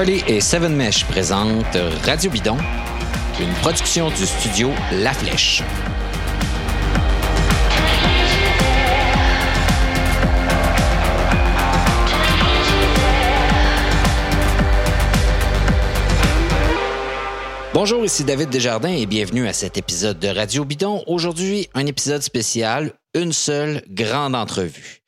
Barley et Seven Mesh présentent Radio Bidon, une production du studio La Flèche. Bonjour, ici David Desjardins et bienvenue à cet épisode de Radio Bidon. Aujourd'hui, un épisode spécial, une seule grande entrevue.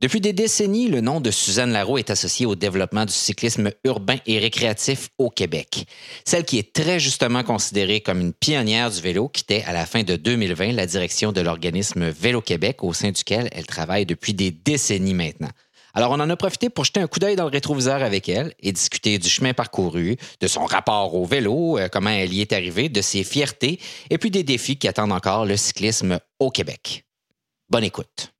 Depuis des décennies, le nom de Suzanne Larreau est associé au développement du cyclisme urbain et récréatif au Québec. Celle qui est très justement considérée comme une pionnière du vélo quittait à la fin de 2020 la direction de l'organisme Vélo Québec au sein duquel elle travaille depuis des décennies maintenant. Alors, on en a profité pour jeter un coup d'œil dans le rétroviseur avec elle et discuter du chemin parcouru, de son rapport au vélo, euh, comment elle y est arrivée, de ses fiertés et puis des défis qui attendent encore le cyclisme au Québec. Bonne écoute.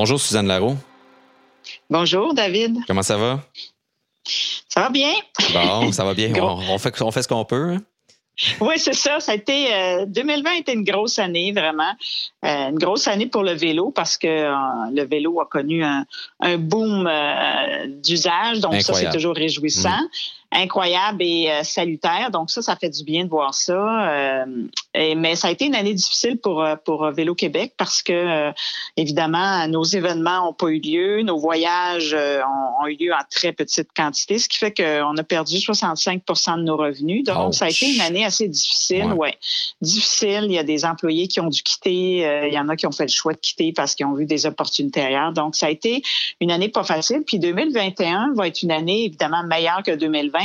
Bonjour Suzanne Larreau. Bonjour David. Comment ça va? Ça va bien? Bon, ça va bien. on, fait, on fait ce qu'on peut. Hein? Oui, c'est ça. Ça a été 2020 a été une grosse année vraiment, euh, une grosse année pour le vélo parce que euh, le vélo a connu un, boom euh, d'usage, donc ça c'est toujours réjouissant. Mm incroyable et euh, salutaire. Donc ça, ça fait du bien de voir ça. Euh, et, mais ça a été une année difficile pour euh, pour Vélo Québec parce que évidemment nos événements n'ont pas eu lieu, nos voyages ont, eu lieu en très petite quantité, ce qui fait qu'on a perdu 65% de nos revenus. Donc ça a été une année assez difficile. Ouais. difficile. Il y a des employés qui ont dû quitter. il y en a qui ont fait le choix de quitter parce qu'ils ont vu des opportunités ailleurs. Donc ça a été une année pas facile. Puis 2021 va être une année évidemment meilleure que 2020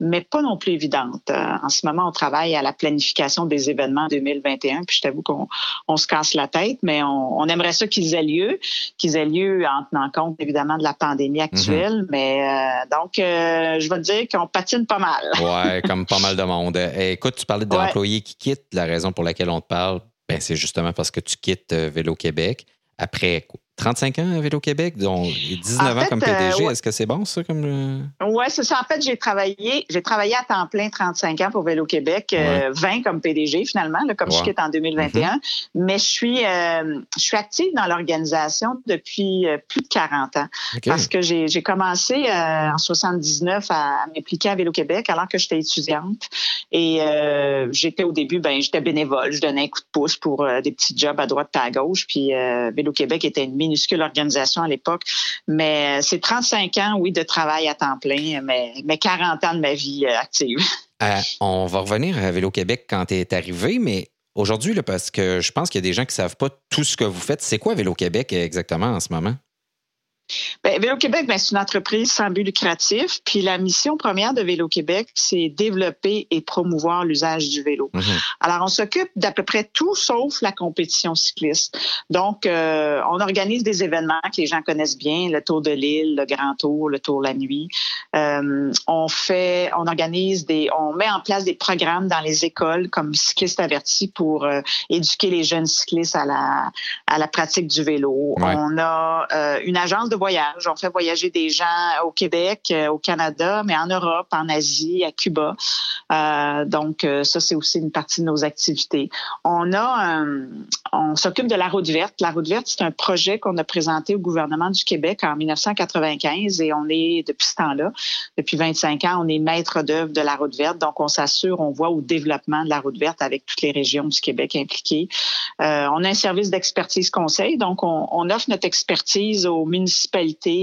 mais pas non plus évidente. Euh, en ce moment, on travaille à la planification des événements 2021, puis je t'avoue qu'on on se casse la tête, mais on, aimerait ça qu'ils aient lieu, qu'ils aient lieu en tenant compte évidemment de la pandémie actuelle. Mhm. Mais euh, donc, euh, je vais te dire qu'on patine pas mal. ouais, comme pas mal de monde. Eh, écoute, tu parlais d'employés qui quittent. La raison pour laquelle on te parle, ben, c'est justement parce que tu quittes Vélo Québec après 35 ans à Vélo-Québec, dont 19 ans comme PDG. Euh, Est-ce que c'est bon, ça? comme Oui, c'est ça. En fait, j'ai travaillé, j'ai travaillé à temps plein 35 ans pour Vélo-Québec, 20 euh, comme PDG finalement, comme je quitte en 2021. Mm-hmm. Mais je suis, euh, je suis active dans l'organisation depuis plus de 40 ans. Parce que j'ai commencé en 79 à m'impliquer à Vélo-Québec alors que j'étais étudiante. Et j'étais au début, ben j'étais bénévole. Je donnais un coup de pouce pour des petits jobs à droite et à gauche. Puis Vélo-Québec était une minuscule organisation à l'époque. Mais c'est 35 ans, oui, de travail à temps plein, mais, mais 40 ans de ma vie euh, active. Euh, on va revenir à Vélo Québec quand tu es arrivé, mais aujourd'hui, parce que je pense qu'il y a des gens qui ne savent pas tout ce que vous faites. C'est quoi Vélo Québec exactement en ce moment? Bien, Vélo Québec, ben, c'est une entreprise sans but lucratif. Puis la mission première de Vélo Québec, c'est développer et promouvoir l'usage du vélo. Mhm. Alors, on s'occupe d'à peu près tout sauf la compétition cycliste. Donc, euh, on organise des événements que les gens connaissent bien, le Tour de l'île, le Grand Tour, le Tour la nuit. Euh, on fait, on organise des, on met en place des programmes dans les écoles comme cyclistes avertis pour euh, éduquer les jeunes cyclistes à la, à la pratique du vélo. On a une agence de voyage. On fait voyager des gens au Québec, euh, au Canada, mais en Europe, en Asie, à Cuba. Euh, donc, euh, ça, c'est aussi une partie de nos activités. On a, on s'occupe de la route verte. La route verte, c'est un projet qu'on a présenté au gouvernement du Québec en 1995 et on est, depuis ce temps-là, depuis 25 ans, on est maître d'œuvre de la route verte. Donc, on s'assure, on voit au développement de la route verte avec toutes les régions du Québec impliquées. on a un service d'expertise conseil. Donc, on, on offre notre expertise aux municipalités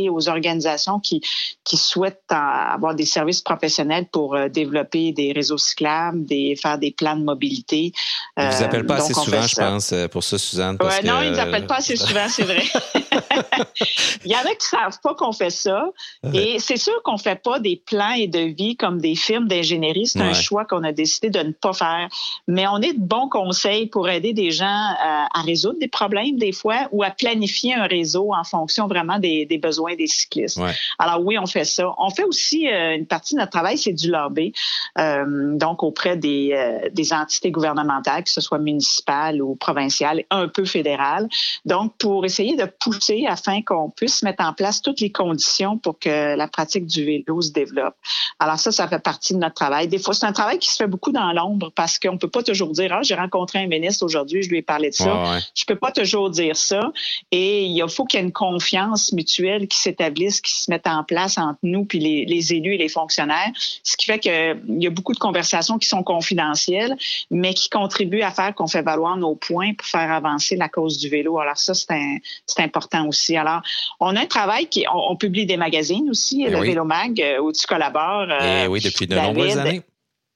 aux organisations qui, qui souhaitent avoir des services professionnels pour euh, développer des réseaux cyclables, des, faire des plans de mobilité. Ils ne vous appellent pas euh, assez souvent, je pense, euh, pour ça, Suzanne. Parce non, ils ne nous appellent pas assez souvent, c'est vrai. Il y en a qui ne savent pas qu'on fait ça. Et c'est sûr qu'on ne fait pas des plans et de vie comme des firmes d'ingénierie. C'est un choix qu'on a décidé de ne pas faire. Mais on est de bons conseils pour aider des gens à résoudre des problèmes des fois ou à planifier un réseau en fonction vraiment des des, besoins des cyclistes. Alors oui, on fait ça. On fait aussi euh, une partie de notre travail, c'est du lobby, euh, donc auprès des, euh, des entités gouvernementales, que ce soit municipales ou provinciales, un peu fédérales. Donc pour essayer de pousser afin qu'on puisse mettre en place toutes les conditions pour que la pratique du vélo se développe. Alors ça, ça fait partie de notre travail. Des fois, c'est un travail qui se fait beaucoup dans l'ombre parce qu'on peut pas toujours dire, ah, j'ai rencontré un ministre aujourd'hui, je lui ai parlé de ça. Je peux pas toujours dire ça. Et il faut qu'il y ait une confiance mutuelle qui s'établisse, qui se mette en place entre nous puis les, les élus et les fonctionnaires. Ce qui fait qu'il y a beaucoup de conversations qui sont confidentielles, mais qui contribuent à faire qu'on fait valoir nos points pour faire avancer la cause du vélo. Alors ça, c'est important aussi. Alors, on a un travail qui, on, publie des magazines aussi, eh le Vélo Mag, euh, où tu collabores. Euh, eh oui, depuis de nombreuses années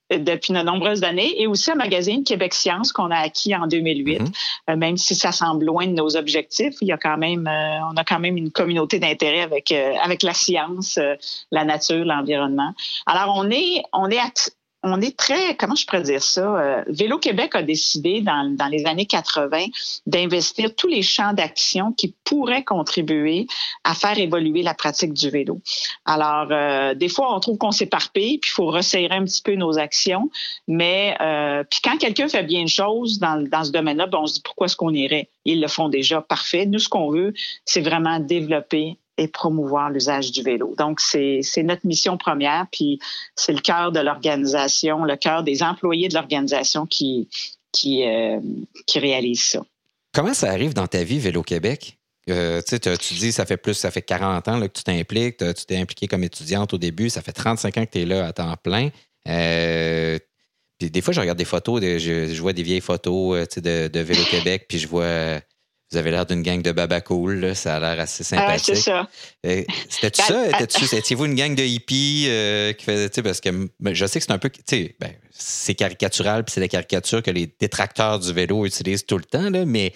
depuis de nombreuses années, et aussi un magazine Québec Science qu'on a acquis en 2008. Mm-hmm. Euh, même si ça semble loin de nos objectifs, il y a quand même, on a quand même une communauté d'intérêt avec avec la science, la nature, l'environnement. Alors on est on est on est très, comment je pourrais dire ça? Euh, Vélo Québec a décidé dans, les années 80 d'investir tous les champs d'action qui pourraient contribuer à faire évoluer la pratique du vélo. Alors, euh, des fois, on trouve qu'on s'éparpille, puis il faut resserrer un petit peu nos actions. Mais euh, puis quand quelqu'un fait bien une chose dans, dans ce domaine-là, ben, on se dit pourquoi est-ce qu'on irait? Ils le font déjà parfait. Nous, ce qu'on veut, c'est vraiment développer et promouvoir l'usage du vélo. Donc, c'est notre mission première, puis c'est le cœur de l'organisation, le cœur des employés de l'organisation qui, qui, euh, ça. Comment ça arrive dans ta vie, Vélo Québec? Euh, tu dis, ça fait plus, ça fait 40 ans que tu t'impliques, tu t'es impliqué comme étudiante au début, ça fait 35 ans que tu es là à temps plein. Euh, puis des fois, je regarde des photos, je, vois des vieilles photos de, de Vélo Québec, puis je vois vous avez l'air d'une gang de baba cool, ça a l'air assez ah, sympathique. c'est ça. Euh, c'était ça? Étiez-vous une gang de hippies euh, qui faisait, parce que ben, je sais que c'est un peu, tu sais, ben, c'est caricatural, puis c'est la caricature que les détracteurs du vélo utilisent tout le temps, là, mais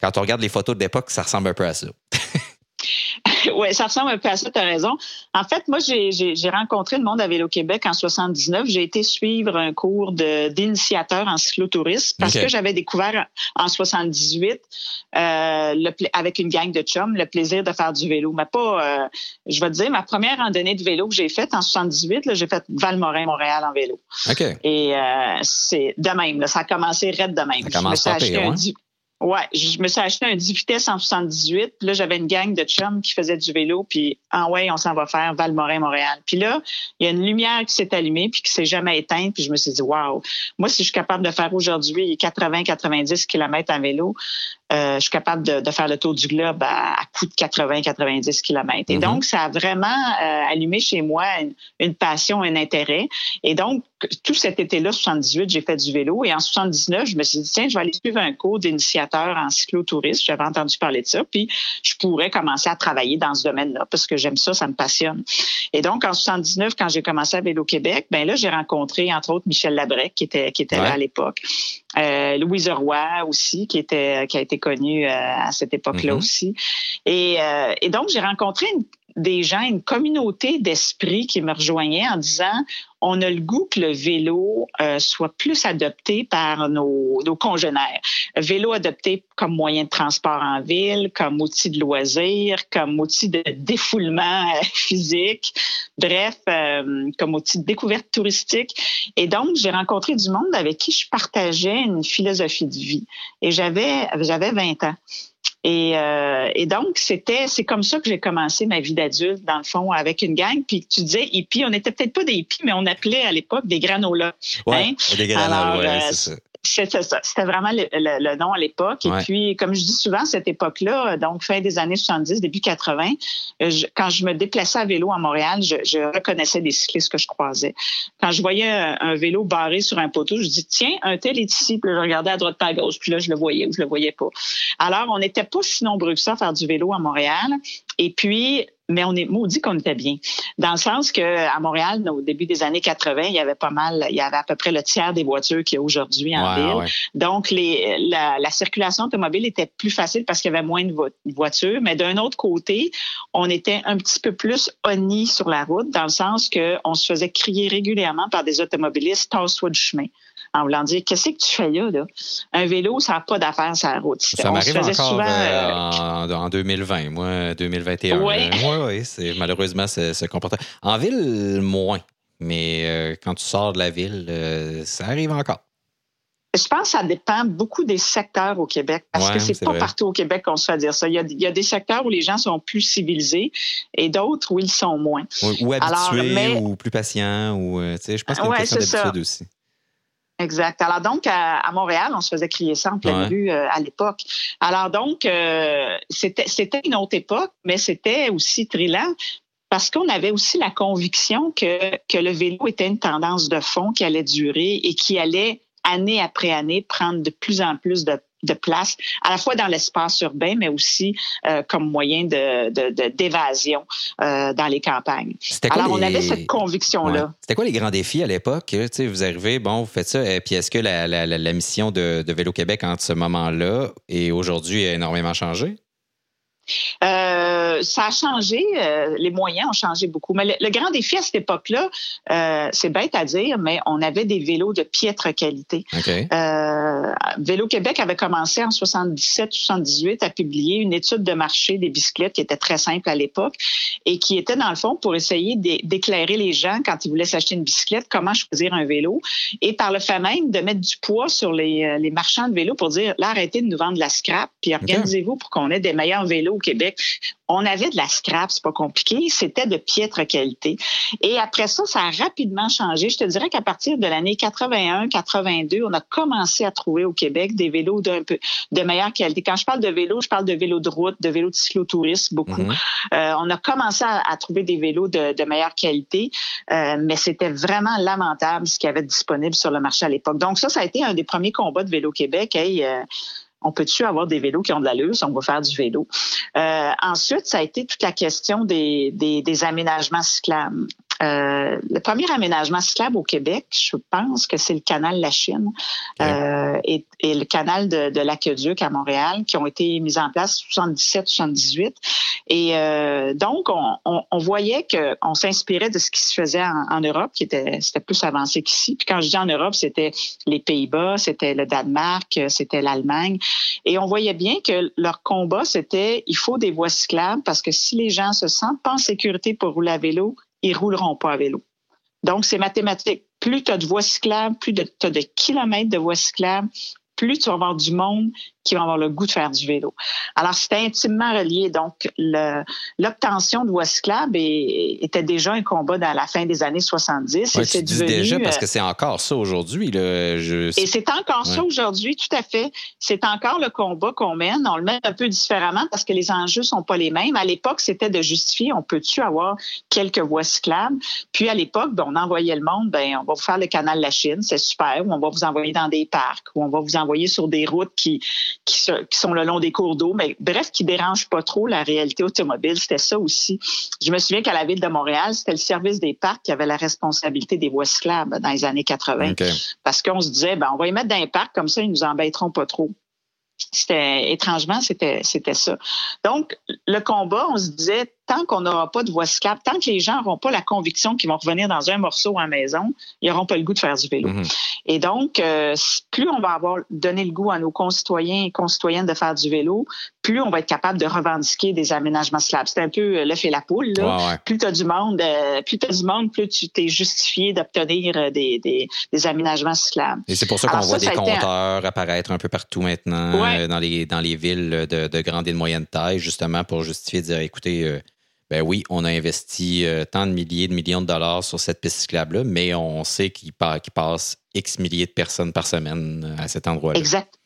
quand on regarde les photos de l'époque, ça ressemble un peu à ça. oui, ça ressemble un peu à ça, tu as raison. En fait, moi, j'ai rencontré le monde à Vélo-Québec en 79. J'ai été suivre un cours d'initiateur en cyclotourisme parce que j'avais découvert en 78, euh, le, avec une gang de chums, le plaisir de faire du vélo. Mais pas, euh, je vais te dire, ma première randonnée de vélo que j'ai faite en 78, j'ai fait Valmorin, Montréal en vélo. Et euh, c'est de même, ça a commencé raide de même. Ça commence pas pire, Ouais, je me suis acheté un 10 vitesses en 78. Puis là, j'avais une gang de chums qui faisaient du vélo. Puis, ah ouais, on s'en va faire Valmorin-Montréal. Puis là, il y a une lumière qui s'est allumée puis qui s'est jamais éteinte. Puis je me suis dit, waouh, moi, si je suis capable de faire aujourd'hui 80-90 km en vélo, euh, je suis capable de, faire le tour du globe à, à coût de 80-90 km. Et mm-hmm. donc, ça a vraiment euh, allumé chez moi une, passion, un intérêt. Et donc, tout cet été-là, 78, j'ai fait du vélo. Et en 79, je me suis dit, tiens, je vais aller suivre un cours d'initiateur en cyclotourisme. J'avais entendu parler de ça. Puis, je pourrais commencer à travailler dans ce domaine-là parce que j'aime ça, ça me passionne. Et donc, en 79, quand j'ai commencé à Vélo Québec, ben là, j'ai rencontré, entre autres, Michel Labrec, qui était, qui était là à l'époque. Euh, Louise Roy aussi, qui était, qui a été connue euh, à cette époque-là mm-hmm. aussi. Et, euh, et donc, j'ai rencontré une, des gens, une communauté d'esprit qui me rejoignait en disant on a le goût que le vélo euh, soit plus adopté par nos, congénères. Vélo adopté comme moyen de transport en ville, comme outil de loisir, comme outil de défoulement euh, physique, bref, euh, comme outil de découverte touristique. Et donc, j'ai rencontré du monde avec qui je partageais une philosophie de vie. Et j'avais 20 ans. Et, euh, et, donc, c'était, c'est comme ça que j'ai commencé ma vie d'adulte, dans le fond, avec une gang. Puis tu disais hippie, on n'était peut-être pas des hippies, mais on appelait à l'époque des granolas. Ouais, hein? des granolas, ouais, c'est ça. C'était ça. C'était vraiment le, nom à l'époque. Et puis, comme je dis souvent, cette époque-là, donc fin des années 70, début 80, euh, quand je me déplaçais à vélo à Montréal, je, reconnaissais des cyclistes que je croisais. Quand je voyais un, vélo barré sur un poteau, je dis tiens, un tel est ici. Puis je regardais à droite pas à gauche. Puis là, je le voyais ou je le voyais pas. Alors, on n'était pas si nombreux que ça à faire du vélo à Montréal. Et puis, mais on est maudit qu'on était bien. Dans le sens que à Montréal, au début des années 80, il y avait pas mal, il y avait à peu près le tiers des voitures qu'il y a aujourd'hui en ville. Donc, les, la, la, circulation automobile était plus facile parce qu'il y avait moins de voitures. Mais d'un autre côté, on était un petit peu plus honnis sur la route, dans le sens qu'on se faisait crier régulièrement par des automobilistes, tasse-toi du chemin en voulant dire qu'est-ce que tu fais là, là? Un vélo, ça n'a pas d'affaires sur la route. Ça m'arrive encore souvent, euh, en, 2020, moi, 2021. Oui, oui, c'est malheureusement ce, comportement. En ville, moins. Mais euh, quand tu sors de la ville, euh, ça arrive encore. Je pense que ça dépend beaucoup des secteurs au Québec, parce que c'est pas partout au Québec qu'on se fait dire ça. Il y, a, des secteurs où les gens sont plus civilisés et d'autres où ils sont moins. Ou, habitués, ou plus patients, ou euh, je pense qu'il y a une question d'habitude aussi. Exact. Alors donc, à, Montréal, on se faisait crier ça en pleine rue euh, à l'époque. Alors donc, euh, c'était une autre époque, mais c'était aussi trillant parce qu'on avait aussi la conviction que, que le vélo était une tendance de fond qui allait durer et qui allait année après année prendre de plus en plus de, place, à la fois dans l'espace urbain, mais aussi euh, comme moyen de, d'évasion euh, dans les campagnes. Alors, on avait cette conviction-là. C'était quoi les grands défis à l'époque? Vous arrivez, bon, vous faites ça, et puis est-ce que la, la mission de, Vélo-Québec entre ce moment-là et aujourd'hui a énormément changé? Euh, ça a changé, euh, les moyens ont changé beaucoup. Mais le, grand défi à cette époque-là, euh, c'est bête à dire, mais on avait des vélos de piètre qualité. Vélo Québec avait commencé en 77-78 à publier une étude de marché des bicyclettes qui était très simple à l'époque et qui était dans le fond pour essayer d'éclairer les gens quand ils voulaient s'acheter une bicyclette, comment choisir un vélo et par le fait même de mettre du poids sur les, les marchands de vélos pour dire là arrêtez de nous vendre de la scrap puis organisez-vous pour qu'on ait des meilleurs vélos Québec. On avait de la scrap, c'est pas compliqué, c'était de piètre qualité. Et après ça, ça a rapidement changé. Je te dirais qu'à partir de l'année 81-82, on a commencé à trouver au Québec des vélos d'un peu de meilleure qualité. Quand je parle de vélos, je parle de vélos de route, de vélos de cyclotourisme, beaucoup. Mhm. Euh, on a commencé à, trouver des vélos de, meilleure qualité, euh, mais c'était vraiment lamentable ce qu'il y avait disponible sur le marché à l'époque. Donc ça, ça a été un des premiers combats de Vélo Québec. Hey, euh, on peut-tu avoir des vélos qui ont de l'allure si on va faire du vélo? Euh, ensuite, ça a été toute la question des, des aménagements cyclables. Euh, le premier aménagement cyclable au Québec, je pense que c'est le canal La Chine euh, et, le canal de, de l'Aqueduc à Montréal qui ont été mis en place 77-78. Et euh, donc, on, voyait qu'on s'inspirait de ce qui se faisait en, Europe, qui était, c'était plus avancé qu'ici. Puis quand je dis en Europe, c'était les Pays-Bas, c'était le Danemark, c'était l'Allemagne. Et on voyait bien que leur combat, c'était il faut des voies cyclables parce que si les gens se sentent pas en sécurité pour rouler à vélo, ils rouleront pas à vélo. Donc, c'est mathématique. Plus tu as de voies cyclables, plus tu as de kilomètres de voies cyclables, plus tu vas avoir du monde qui vont avoir le goût de faire du vélo. Alors, c'était intimement relié. Donc, l'obtention de voies cyclables était déjà un combat dans la fin des années 70. et c'est déjà parce que euh, c'est encore ça aujourd'hui. Je... Et c'est encore ça aujourd'hui, tout à fait. C'est encore le combat qu'on mène. On le mène un peu différemment parce que les enjeux sont pas les mêmes. À l'époque, c'était de justifier, on peut-tu avoir quelques voies cyclables? Puis à l'époque, ben, on envoyait le monde, ben, on va vous faire le canal de la Chine, c'est super, ou on va vous envoyer dans des parcs, ou on va vous envoyer sur des routes qui qui, sont le long des cours d'eau, mais bref, qui dérangent pas trop la réalité automobile. C'était ça aussi. Je me souviens qu'à la ville de Montréal, c'était le service des parcs qui avait la responsabilité des voies cyclables dans les années 80. Parce qu'on se disait, ben, on va y mettre dans les parcs, comme ça, ils nous embêteront pas trop. C'était étrangement, c'était c'était ça. Donc le combat, on se disait tant qu'on n'aura pas de voie cyclable, tant que les gens n'auront pas la conviction qu'ils vont revenir dans un morceau à la maison, ils n'auront pas le goût de faire du vélo. Mhm. Et donc, euh, plus on va avoir donné le goût à nos concitoyens et concitoyennes de faire du vélo, plus on va être capable de revendiquer des aménagements cyclables. C'est un peu euh, l'œuf et la poule. Là. Plus tu as du monde, euh, plus tu as du monde, plus tu t'es justifié d'obtenir des, des, aménagements cyclables. Et c'est pour ça qu'on voit des compteurs apparaître un peu partout maintenant dans, les, dans les villes de, de grande et de moyenne taille, justement pour justifier de dire écoutez, ben oui, on a investi euh, tant de milliers de millions de dollars sur cette piste cyclable-là, mais on sait qu'il passe X milliers de personnes par semaine à cet endroit-là. Exact.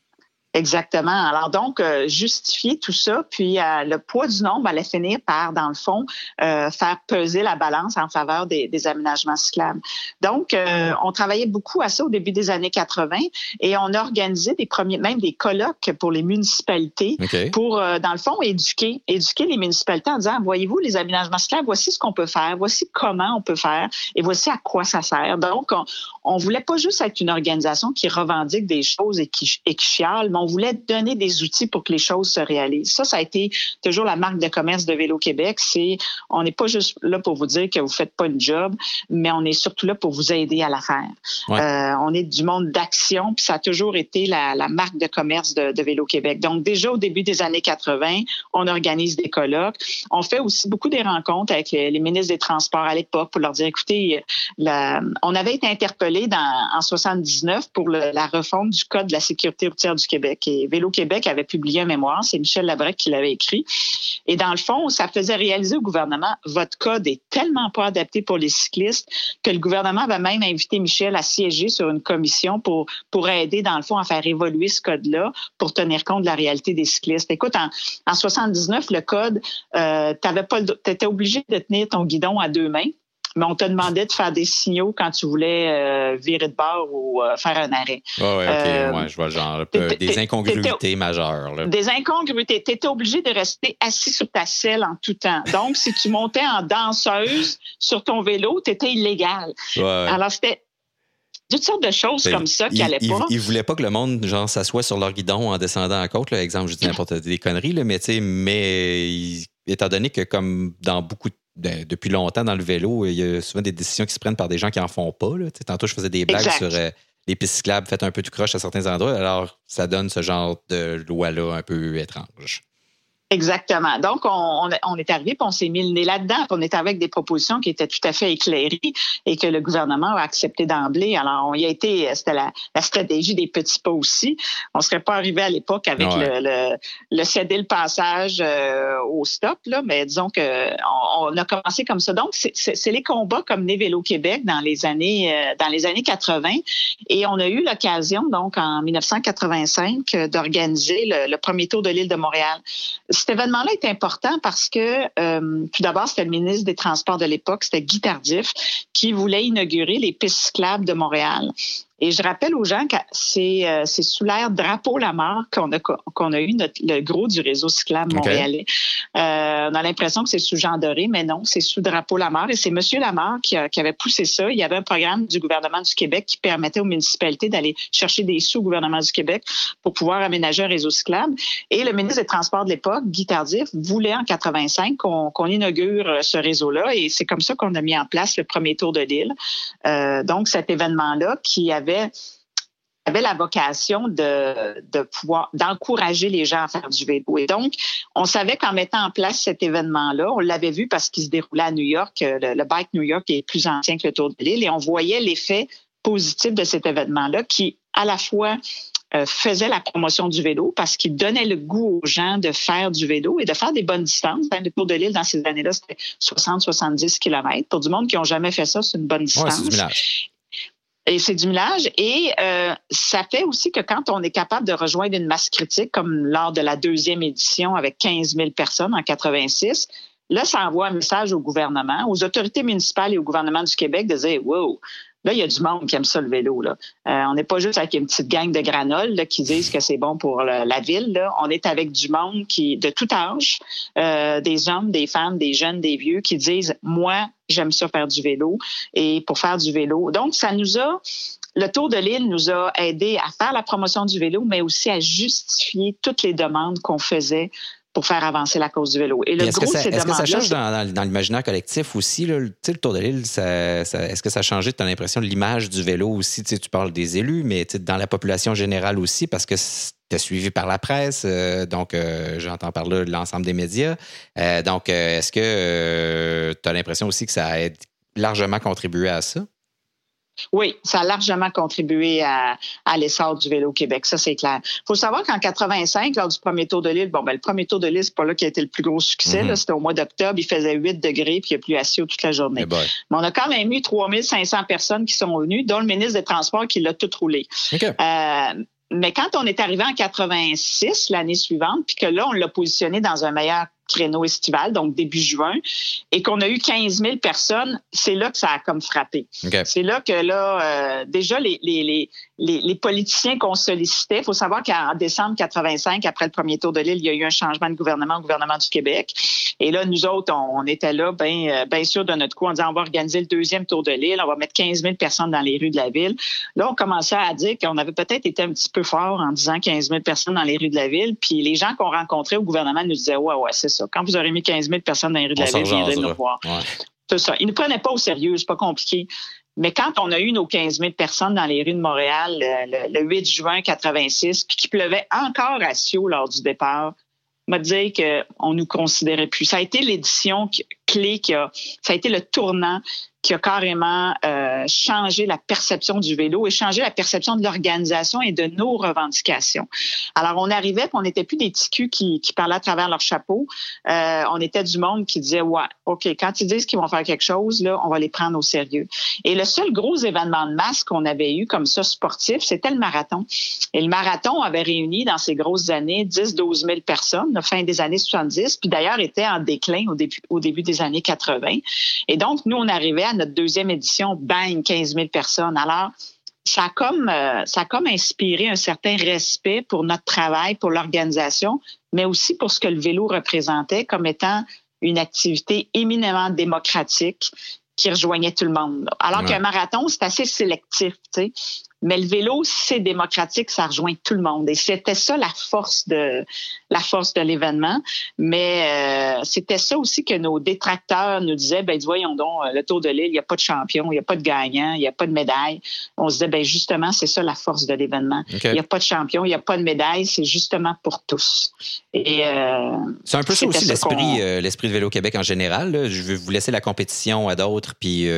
Exactement. Alors donc, euh, justifier tout ça, puis euh, le poids du nombre allait finir par, dans le fond, euh, faire peser la balance en faveur des, des aménagements cyclables. Donc, on travaillait beaucoup à ça au début des années 80 et on a organisé des premiers, même des colloques pour les municipalités pour, dans le fond, éduquer, éduquer les municipalités en disant, voyez-vous, les aménagements cyclables, voici ce qu'on peut faire, voici comment on peut faire et voici à quoi ça sert. Donc, on, on voulait pas juste être une organisation qui revendique des choses et qui, et qui chiale, mais on voulait donner des outils pour que les choses se réalisent. Ça, ça a été toujours la marque de commerce de Vélo Québec. C'est, on n'est pas juste là pour vous dire que vous faites pas une job, mais on est surtout là pour vous aider à la faire. Euh, on est du monde d'action, puis ça a toujours été la, la marque de commerce de, de, Vélo Québec. Donc, déjà au début des années 80, on organise des colloques. On fait aussi beaucoup des rencontres avec les, les ministres des Transports à l'époque pour leur dire, écoutez, la, on avait été interpellé en 79 pour le, la refonte du Code de la sécurité routière du Québec. Vélo Québec avait publié un mémoire, c'est Michel Labrec qui l'avait écrit. Et dans le fond, ça faisait réaliser au gouvernement, votre code est tellement pas adapté pour les cyclistes que le gouvernement avait même invité Michel à siéger sur une commission pour, pour aider, dans le fond, à faire évoluer ce code-là pour tenir compte de la réalité des cyclistes. Écoute, en, en 79, le code, euh, tu étais obligé de tenir ton guidon à deux mains mais on te demandait de faire des signaux quand tu voulais euh, virer de bord ou euh, faire un arrêt. Oui, oui, OK. Euh, ouais, je vois le genre. des incongruités majeures. Là. Des incongruités. Tu étais obligé de rester assis sur ta selle en tout temps. Donc, si tu montais en danseuse sur ton vélo, tu étais illégal. Ouais, Alors, c'était toutes sortes de choses comme ça qui n'allaient pas. Ils ne voulaient pas que le monde genre s'assoie sur leur guidon en descendant à côte. Là. Exemple, je dis n'importe des conneries, là, mais, mais étant donné que comme dans beaucoup de depuis longtemps dans le vélo, il y a souvent des décisions qui se prennent par des gens qui en font pas. Là. Tantôt, je faisais des blagues sur euh, les pistes cyclables faites un peu tout croche à certains endroits. Alors, ça donne ce genre de loi-là un peu étrange. Exactement. Donc, on, on est arrivé, puis on s'est mis le nez là-dedans. On est avec des propositions qui étaient tout à fait éclairées et que le gouvernement a accepté d'emblée. Alors, on y a été, c'était la, la, stratégie des petits pas aussi. On serait pas arrivé à l'époque avec le, le, le, céder le passage euh, au stop, là, mais disons que on, on, a commencé comme ça. Donc, c'est les combats comme né Vélo Québec dans les années euh, dans les années 80. Et on a eu l'occasion, donc, en 1985, d'organiser le, le premier tour de l'île de Montréal cet événement-là est important parce que, euh, tout d'abord, c'était le ministre des Transports de l'époque, c'était Guy Tardif, qui voulait inaugurer les pistes cyclables de Montréal. Et je rappelle aux gens que c'est euh, sous l'ère Drapeau la mort qu'on a, qu'on a eu notre, le gros du réseau cyclable montréalais. Euh, on a l'impression que c'est sous Jean Doré, mais non, c'est sous Drapeau la mort. Et c'est M. Lamar qui, a, qui avait poussé ça. Il y avait un programme du gouvernement du Québec qui permettait aux municipalités d'aller chercher des sous au gouvernement du Québec pour pouvoir aménager un réseau cyclable. Et le ministre des Transports de l'époque, Guy Tardif, voulait en 85 qu'on qu'on inaugure ce réseau-là. Et c'est comme ça qu'on a mis en place le premier tour de l'île. Euh, donc, cet événement-là qui avait avait la vocation de, de pouvoir d'encourager les gens à faire du vélo. Et donc, on savait qu'en mettant en place cet événement-là, on l'avait vu parce qu'il se déroulait à New York, euh, le, Bike New York est plus ancien que le Tour de l'île, et on voyait l'effet positif de cet événement-là qui, à la fois, euh, faisait la promotion du vélo parce qu'il donnait le goût aux gens de faire du vélo et de faire des bonnes distances. le Tour de l'île, dans ces années-là, c'était 60-70 km. Pour du monde qui n'ont jamais fait ça, c'est une bonne distance. Et c'est du millage. Et euh, ça fait aussi que quand on est capable de rejoindre une masse critique, comme lors de la deuxième édition avec 15 000 personnes en 86, là, ça envoie un message au gouvernement, aux autorités municipales et au gouvernement du Québec de dire, wow, Là, il y a du monde qui aime ça, le vélo. Là. Euh, on n'est pas juste avec une petite gang de granoles qui disent que c'est bon pour la ville. On est avec du monde qui, de tout âge, euh, des hommes, des femmes, des jeunes, des vieux, qui disent, moi, j'aime ça faire du vélo. Et pour faire du vélo. Donc, ça nous a le Tour de l'île nous a aidé à faire la promotion du vélo, mais aussi à justifier toutes les demandes qu'on faisait pour faire avancer la cause du vélo. Et le est-ce que, ça, est-ce que ça change dans, dans, l'imaginaire collectif aussi? Là, le Tour de l'île, est-ce que ça a changé, tu as l'impression, de l'image du vélo aussi? Tu parles des élus, mais dans la population générale aussi, parce que tu suivi par la presse, euh, donc euh, j'entends par là l'ensemble des médias. Euh, donc, est-ce que tu as l'impression aussi que ça a largement contribué à ça? Oui, ça a largement contribué à, à l'essor du vélo au Québec, ça c'est clair. Il faut savoir qu'en 85, lors du premier tour de l'île, bon, ben, le premier tour de l'île, c'est pas là qui a été le plus gros succès. Mm-hmm. C'était au mois d'octobre, il faisait 8 degrés, puis il a plus assis toute la journée. Eh Mais on a quand même eu 3500 personnes qui sont venues, dont le ministre des Transports qui l'a tout roulé. Euh, mais quand on est arrivé en 86, l'année suivante, puis que là, on l'a positionné dans un meilleur créneau estival, donc début juin, et qu'on a eu 15 000 personnes, c'est là que ça a comme frappé. C'est là que là, euh, déjà, les, les, les, politiciens qu'on sollicitait. Il faut savoir qu'en décembre 85, après le premier tour de l'île, il y a eu un changement de gouvernement au gouvernement du Québec. Et là, nous autres, on, était là, bien ben sûr de notre coup. On disait, on va organiser le deuxième tour de l'île. On va mettre 15 000 personnes dans les rues de la ville. Là, on commençait à dire qu'on avait peut-être été un petit peu fort en disant 15 000 personnes dans les rues de la ville. Puis les gens qu'on rencontrait au gouvernement nous disaient, ouais, ouais, c'est ça. Quand vous aurez mis 15 000 personnes dans les rues de la ville, viendrez nous voir. C'est ça. Ils ne prenaient pas au sérieux, c'est pas compliqué. Mais quand on a eu nos 15 000 personnes dans les rues de Montréal le, 8 juin 86, puis qu'il pleuvait encore à Sio lors du départ, m'a dit qu'on nous considérait plus. Ça a été l'édition clé qui a, ça a été le tournant qui a carrément euh, changé la perception du vélo et changé la perception de l'organisation et de nos revendications. Alors, on arrivait, on n'était plus des ticus qui, qui parlaient à travers leur chapeau. Euh, on était du monde qui disait, ouais, OK, quand ils disent qu'ils vont faire quelque chose, là, on va les prendre au sérieux. Et le seul gros événement de masse qu'on avait eu comme ça sportif, c'était le marathon. Et le marathon avait réuni dans ces grosses années 10-12 000 personnes, la fin des années 70, puis d'ailleurs était en déclin au début, au début des années 80. Et donc, nous, on arrivait à notre deuxième édition, bang, 15 000 personnes. Alors, ça a comme, euh, ça a comme inspiré un certain respect pour notre travail, pour l'organisation, mais aussi pour ce que le vélo représentait comme étant une activité éminemment démocratique qui rejoignait tout le monde. Alors qu'un marathon, c'est assez sélectif. Tu sais. Mais le vélo, c'est démocratique, ça rejoint tout le monde. Et c'était ça la force de la force de l'événement. Mais euh, c'était ça aussi que nos détracteurs nous disaient, ben voyons donc, euh, le Tour de l'île, il n'y a pas de champion, il n'y a pas de gagnant, il n'y a pas de médaille. On se disait, ben justement, c'est ça la force de l'événement. Il n'y a pas de champion, il n'y a pas de médaille, c'est justement pour tous. Et euh, c'est un peu ça aussi l'esprit, l'esprit de Vélo Québec en général. Je vais vous laisser la compétition à d'autres, puis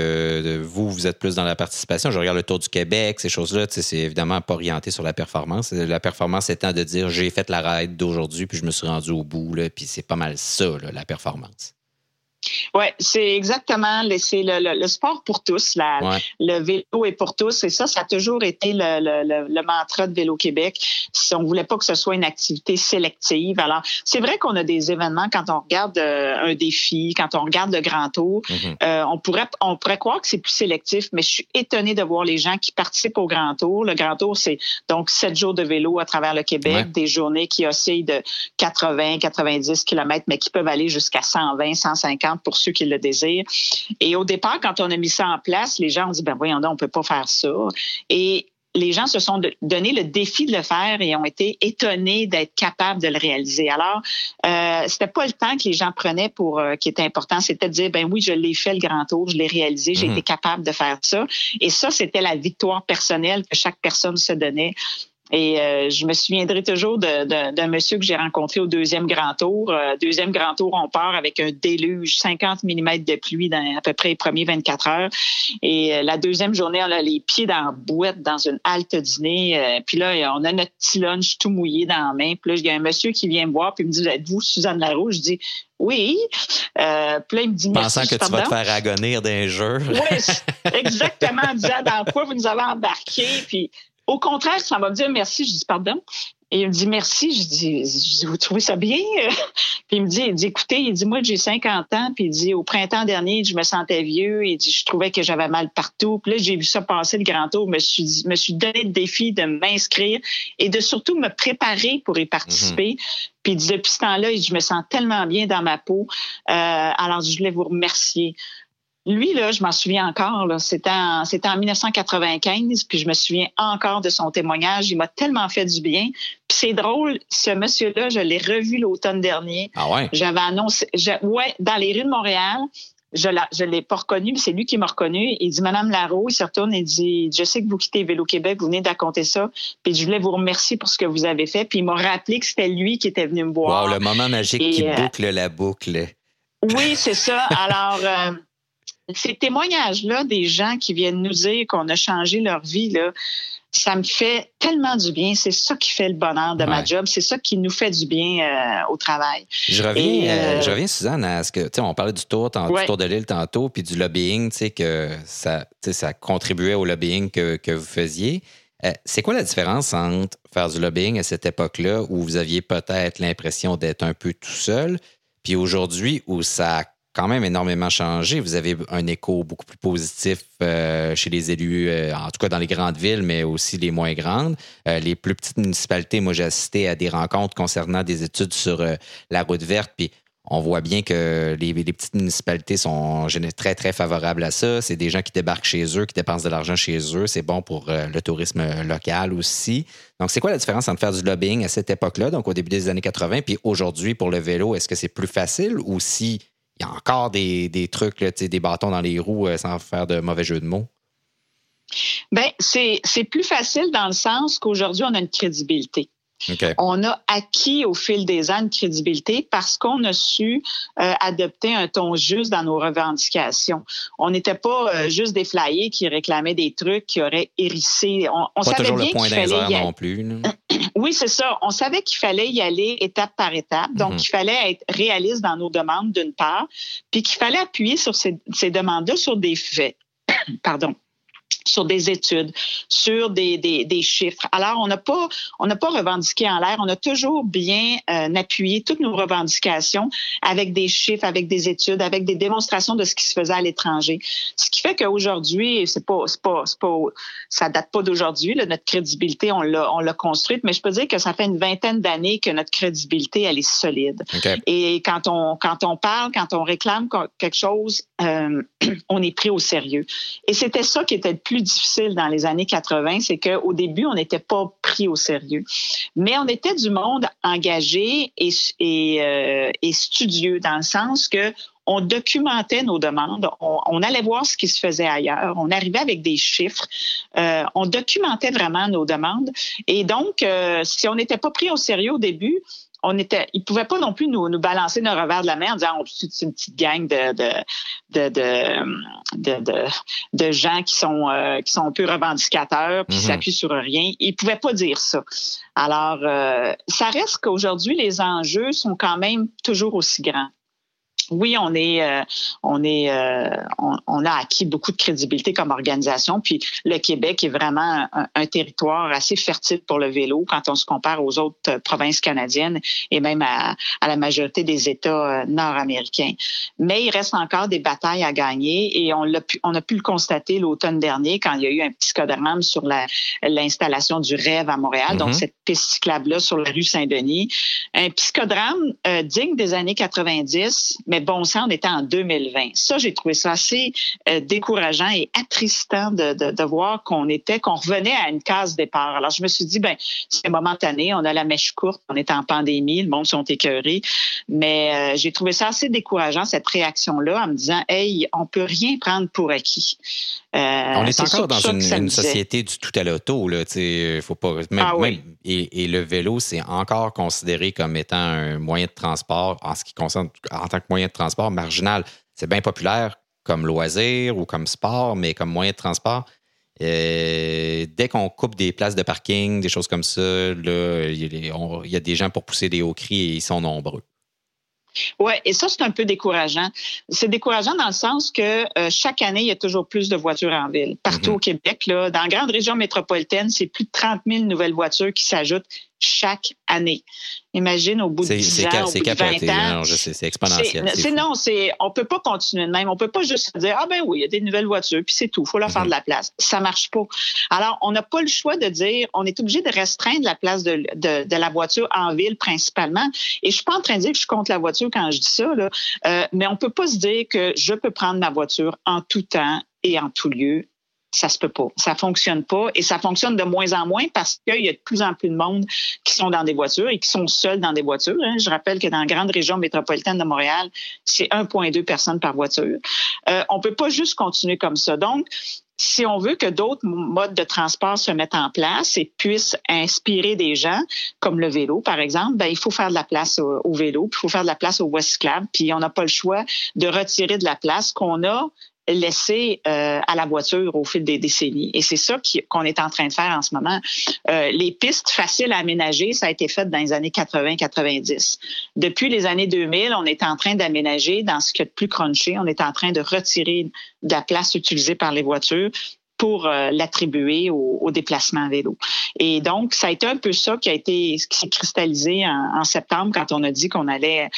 vous, vous êtes plus dans la participation. Je regarde le Tour du Québec, ces choses c'est évidemment pas orienté sur la performance. La performance étant de dire j'ai fait la ride d'aujourd'hui, puis je me suis rendu au bout, puis c'est pas mal ça, la performance. Oui, c'est exactement c'est le, sport pour tous. La, Le vélo est pour tous. Et ça, ça a toujours été le, mantra de Vélo Québec. Si on voulait pas que ce soit une activité sélective. Alors, c'est vrai qu'on a des événements quand on regarde euh, un défi, quand on regarde le Grand Tour. Mm-hmm. Euh, on, pourrait, on pourrait croire que c'est plus sélectif, mais je suis étonnée de voir les gens qui participent au Grand Tour. Le Grand Tour, c'est donc sept jours de vélo à travers le Québec, des journées qui oscillent de 80, 90 km, mais qui peuvent aller jusqu'à 120, 150 pour ceux qui le désirent. Et au départ, quand on a mis ça en place, les gens ont dit, ben voyons donc, on peut pas faire ça. Et les gens se sont donné le défi de le faire et ont été étonnés d'être capables de le réaliser. Alors, euh, c'était pas le temps que les gens prenaient pour euh, qui était important, c'était de dire ben oui, je l'ai fait le grand tour, je l'ai réalisé, j'ai mhm. été capable de faire ça. Et ça, c'était la victoire personnelle que chaque personne se donnait. Et euh, je me souviendrai toujours d'un monsieur que j'ai rencontré au deuxième grand tour. Euh, deuxième grand tour, on part avec un déluge, 50 mm de pluie dans à peu près les premiers 24 heures. Et euh, la deuxième journée, on a les pieds dans la boîte, dans une halte dîner. puis là, on a notre petit lunch tout mouillé dans la main. Puis là, il y a un monsieur qui vient me voir, puis il me dit, êtes-vous Suzanne Larouche? Je dis, oui. Euh, puis là, il me dit Pensant que tu vas te faire agonir d'un jeu. oui, exactement. En disant dans quoi vous nous avez embarqué. Puis au contraire, ça va me dire merci. Je dis pardon. Et il me dit merci. Je dis, vous trouvez ça bien? puis il me dit, il dit, écoutez, il dit, moi, j'ai 50 ans. Puis il dit, au printemps dernier, je me sentais vieux. Il dit, je trouvais que j'avais mal partout. Puis là, j'ai vu ça passer le grand tour. Je me suis, me suis donné le défi de m'inscrire et de surtout me préparer pour y participer. Mm-hmm. Puis depuis ce temps-là, je me sens tellement bien dans ma peau. Euh, alors, je voulais vous remercier. Lui, là, je m'en souviens encore, c'était en, en 1995, puis je me souviens encore de son témoignage. Il m'a tellement fait du bien. Puis c'est drôle, ce monsieur-là, je l'ai revu l'automne dernier. Ah ouais? J'avais annoncé, ouais, dans les rues de Montréal. Je ne l'ai pas reconnu, c'est lui qui m'a reconnu. Il dit, Madame Larue, il se retourne et dit, je sais que vous quittez Vélo Québec, vous venez d'accomter ça, puis je voulais vous remercier pour ce que vous avez fait. Puis il m'a rappelé que c'était lui qui était venu me voir. Wow, le moment magique qui euh, boucle la boucle. Oui, c'est ça. Alors, euh, ces témoignages-là des gens qui viennent nous dire qu'on a changé leur vie, là, ça me fait tellement du bien. C'est ça qui fait le bonheur de ma job. C'est ça qui nous fait du bien euh, au travail. Je reviens, euh, je reviens, Suzanne, à ce que, tu sais, on parlait du tour, du tour de l'île tantôt, puis du lobbying, tu sais, que ça, ça contribuait au lobbying que, que vous faisiez. Euh, c'est quoi la différence entre faire du lobbying à cette époque-là où vous aviez peut-être l'impression d'être un peu tout seul, puis aujourd'hui où ça quand même énormément changé. Vous avez un écho beaucoup plus positif euh, chez les élus, euh, en tout cas dans les grandes villes, mais aussi les moins grandes. Euh, les plus petites municipalités, moi, j'ai assisté à des rencontres concernant des études sur la route verte, puis on voit bien que les, petites municipalités sont très, très favorables à ça. C'est des gens qui débarquent chez eux, qui dépensent de l'argent chez eux. C'est bon pour le tourisme local aussi. Donc, c'est quoi la différence entre faire du lobbying à cette époque-là, donc au début des années 80, puis aujourd'hui pour le vélo? Est-ce que c'est plus facile ou si il y a encore des, des trucs, des bâtons dans les roues euh, sans faire de mauvais jeu de mots? Bien, c'est plus facile dans le sens qu'aujourd'hui, on a une crédibilité. On a acquis au fil des ans une crédibilité parce qu'on a su euh, adopter un ton juste dans nos revendications. On n'était pas euh, juste des flyers qui réclamaient des trucs qui auraient hérissé. On, pas savait toujours bien le point fallait non plus. Oui, c'est ça. On savait qu'il fallait y aller étape par étape. Donc, mhm. il fallait être réaliste dans nos demandes, d'une part, puis qu'il fallait appuyer sur ces, ces demandes-là sur des faits. Pardon sur des études, sur des, des, des chiffres. Alors, on n'a pas, on n'a pas revendiqué en l'air. On a toujours bien euh, appuyé toutes nos revendications avec des chiffres, avec des études, avec des démonstrations de ce qui se faisait à l'étranger. Ce qui fait qu'aujourd'hui, c'est pas, c'est pas, c'est pas, ça date pas d'aujourd'hui. Notre crédibilité, on l'a, on l'a construite, mais je peux dire que ça fait une vingtaine d'années que notre crédibilité, elle est solide. Et quand on, quand on parle, quand on réclame quelque chose, euh, on est pris au sérieux. Et c'était ça qui était plus difficile dans les années 80, c'est qu'au début, on n'était pas pris au sérieux. Mais on était du monde engagé et, euh, studieux dans le sens que on documentait nos demandes, on, allait voir ce qui se faisait ailleurs, on arrivait avec des chiffres, euh, on documentait vraiment nos demandes. Et donc, euh, si on n'était pas pris au sérieux au début, on était, ils pouvaient pas non plus nous, nous balancer nos revers de la main en disant oh, c'est une petite gang de de, de, de, de, gens qui sont euh, qui sont un peu revendicateurs puis mhm. s'appuient sur rien. Ils pouvaient pas dire ça. Alors, euh, ça reste qu'aujourd'hui les enjeux sont quand même toujours aussi grands oui, on est, euh, on est, euh, on, a acquis beaucoup de crédibilité comme organisation. Puis le Québec est vraiment un, territoire assez fertile pour le vélo quand on se compare aux autres euh, provinces canadiennes et même à, la majorité des États nord-américains. Mais il reste encore des batailles à gagner et on l'a pu, on a pu le constater l'automne dernier quand il y a eu un psychodrame sur l'installation du rêve à Montréal, donc mm-hmm. cette piste cyclable là sur la rue Saint-Denis, un psychodrame digne des années 90, mais bon sang, on était en 2020. Ça, j'ai trouvé ça assez euh, décourageant et attristant de, de, voir qu'on était, qu'on revenait à une case départ. Alors, je me suis dit, ben, c'est momentané, on a la mèche courte, on est en pandémie, le monde sont écœurés. Mais euh, j'ai trouvé ça assez décourageant, cette réaction-là, en me disant, hey, on peut rien prendre pour acquis. Euh, on est, encore dans une, société du tout à l'auto, là. Faut pas. Ah et, et, le vélo, c'est encore considéré comme étant un moyen de transport en ce qui concerne en tant que moyen de transport marginal. C'est bien populaire comme loisir ou comme sport, mais comme moyen de transport. Euh, dès qu'on coupe des places de parking, des choses comme ça, il y a des gens pour pousser des hauts cris et ils sont nombreux. Oui, et ça, c'est un peu décourageant. C'est décourageant dans le sens que euh, chaque année, il y a toujours plus de voitures en ville. Partout mm-hmm. au Québec, là, dans la grande région métropolitaine, c'est plus de 30 000 nouvelles voitures qui s'ajoutent chaque année. Imagine au bout de 10 ans, au bout de 20 ans. c'est exponentiel. C'est non, c'est on peut pas continuer de même. On peut pas juste dire ah ben oui, il y a des nouvelles voitures puis c'est tout, faut leur faire de la place. Ça marche pas. Alors on n'a pas le choix de dire on est obligé de restreindre la place de, de, de, la voiture en ville principalement. Et je suis pas en train de dire que je contre la voiture quand je dis ça là, euh, mais on peut pas se dire que je peux prendre ma voiture en tout temps et en tout lieu ça se peut pas. Ça fonctionne pas et ça fonctionne de moins en moins parce qu'il y a de plus en plus de monde qui sont dans des voitures et qui sont seuls dans des voitures. Hein. Je rappelle que dans la grande région métropolitaine de Montréal, c'est 1,2 personnes par voiture. Euh, on peut pas juste continuer comme ça. Donc, si on veut que d'autres modes de transport se mettent en place et puissent inspirer des gens, comme le vélo, par exemple, ben, il faut faire de la place au, vélo, puis il faut faire de la place au voies cyclables, puis on n'a pas le choix de retirer de la place qu'on a laissé euh, à la voiture au fil des décennies. Et c'est ça qu'on est en train de faire en ce moment. Euh, les pistes faciles à aménager, ça a été fait dans les années 80-90. Depuis les années 2000, on est en train d'aménager dans ce qui est de plus crunché. On est en train de retirer de la place utilisée par les voitures pour euh, l'attribuer au, déplacement à vélo. Et donc, ça a été un peu ça qui a été qui s'est cristallisé en, septembre quand on a dit qu'on allait